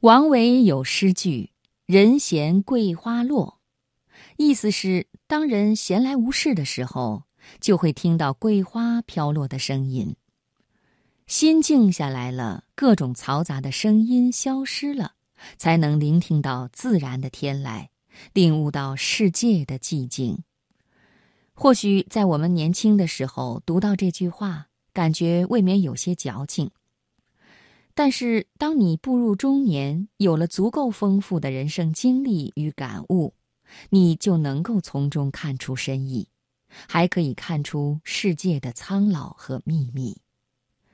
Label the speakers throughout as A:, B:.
A: 王维有诗句“人闲桂花落”，意思是当人闲来无事的时候，就会听到桂花飘落的声音。心静下来了，各种嘈杂的声音消失了，才能聆听到自然的天籁，领悟到世界的寂静。或许在我们年轻的时候读到这句话，感觉未免有些矫情。但是，当你步入中年，有了足够丰富的人生经历与感悟，你就能够从中看出深意，还可以看出世界的苍老和秘密。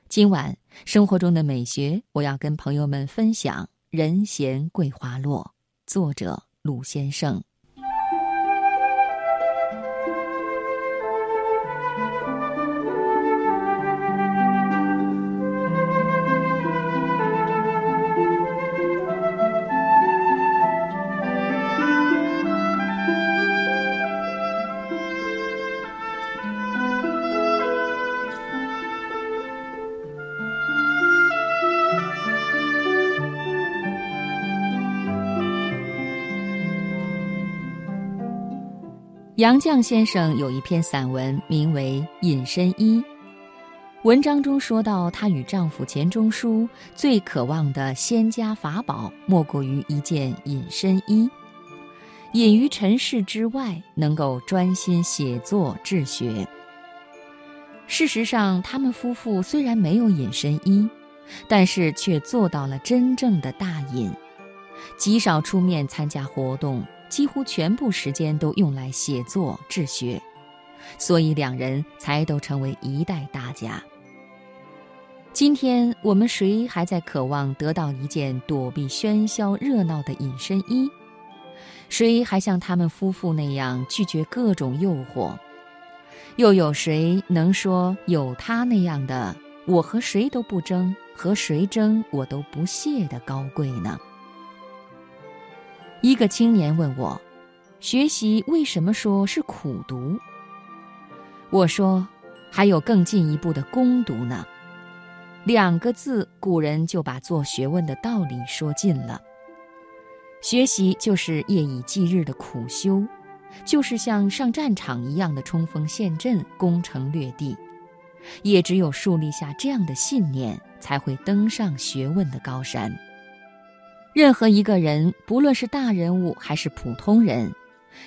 A: 今晚生活中的美学，我要跟朋友们分享《人闲桂花落》，作者鲁先生。杨绛先生有一篇散文，名为《隐身衣》。文章中说到，她与丈夫钱钟书最渴望的仙家法宝，莫过于一件隐身衣。隐于尘世之外，能够专心写作治学。事实上，他们夫妇虽然没有隐身衣，但是却做到了真正的大隐，极少出面参加活动。几乎全部时间都用来写作治学，所以两人才都成为一代大家。今天我们谁还在渴望得到一件躲避喧嚣热闹的隐身衣？谁还像他们夫妇那样拒绝各种诱惑？又有谁能说有他那样的“我和谁都不争，和谁争我都不屑”的高贵呢？一个青年问我：“学习为什么说是苦读？”我说：“还有更进一步的攻读呢。两个字，古人就把做学问的道理说尽了。学习就是夜以继日的苦修，就是像上战场一样的冲锋陷阵、攻城略地。也只有树立下这样的信念，才会登上学问的高山。”任何一个人，不论是大人物还是普通人，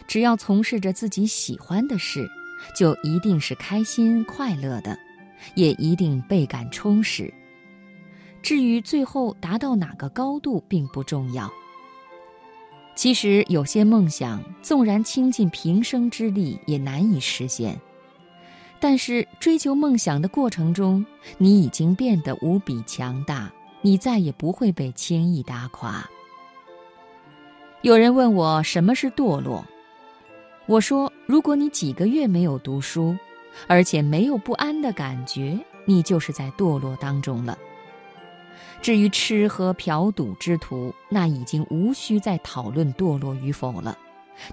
A: 只要从事着自己喜欢的事，就一定是开心快乐的，也一定倍感充实。至于最后达到哪个高度，并不重要。其实有些梦想，纵然倾尽平生之力也难以实现，但是追求梦想的过程中，你已经变得无比强大。你再也不会被轻易打垮。有人问我什么是堕落，我说：如果你几个月没有读书，而且没有不安的感觉，你就是在堕落当中了。至于吃喝嫖赌之徒，那已经无需再讨论堕落与否了，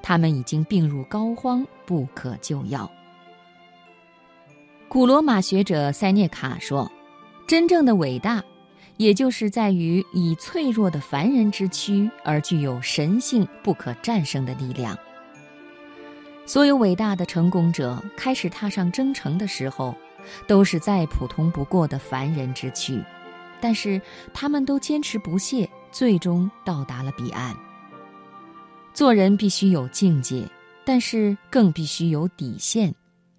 A: 他们已经病入膏肓，不可救药。古罗马学者塞涅卡说：“真正的伟大。”也就是在于以脆弱的凡人之躯而具有神性不可战胜的力量。所有伟大的成功者开始踏上征程的时候，都是再普通不过的凡人之躯，但是他们都坚持不懈，最终到达了彼岸。做人必须有境界，但是更必须有底线。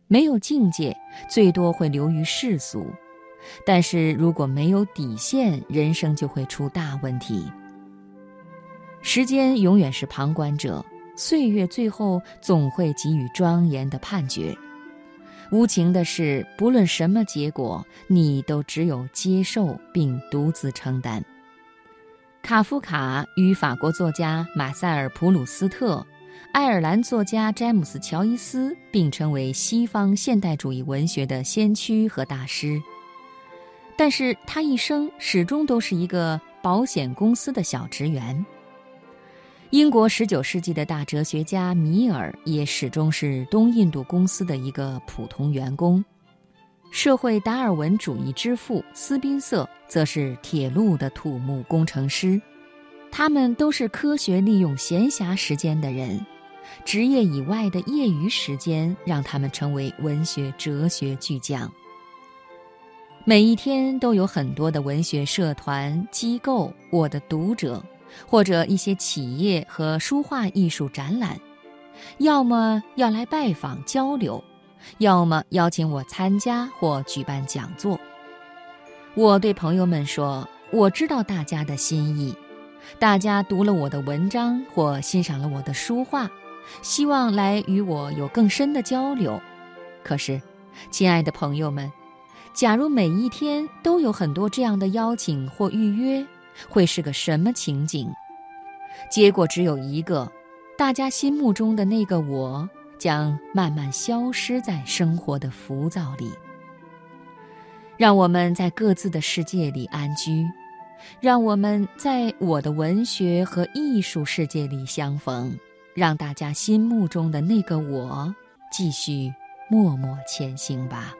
A: 没有境界，最多会流于世俗。但是如果没有底线，人生就会出大问题。时间永远是旁观者，岁月最后总会给予庄严的判决。无情的是，不论什么结果，你都只有接受并独自承担。卡夫卡与法国作家马塞尔·普鲁斯特、爱尔兰作家詹姆斯·乔伊斯并称为西方现代主义文学的先驱和大师。但是他一生始终都是一个保险公司的小职员。英国十九世纪的大哲学家米尔也始终是东印度公司的一个普通员工。社会达尔文主义之父斯宾塞则是铁路的土木工程师。他们都是科学利用闲暇时间的人，职业以外的业余时间让他们成为文学哲学巨匠。每一天都有很多的文学社团、机构、我的读者，或者一些企业和书画艺术展览，要么要来拜访交流，要么邀请我参加或举办讲座。我对朋友们说：“我知道大家的心意。”大家读了我的文章或欣赏了我的书画，希望来与我有更深的交流。可是，亲爱的朋友们，假如每一天都有很多这样的邀请或预约，会是个什么情景？结果只有一个：大家心目中的那个我将慢慢消失在生活的浮躁里。让我们在各自的世界里安居。让我们在我的文学和艺术世界里相逢，让大家心目中的那个我继续默默前行吧。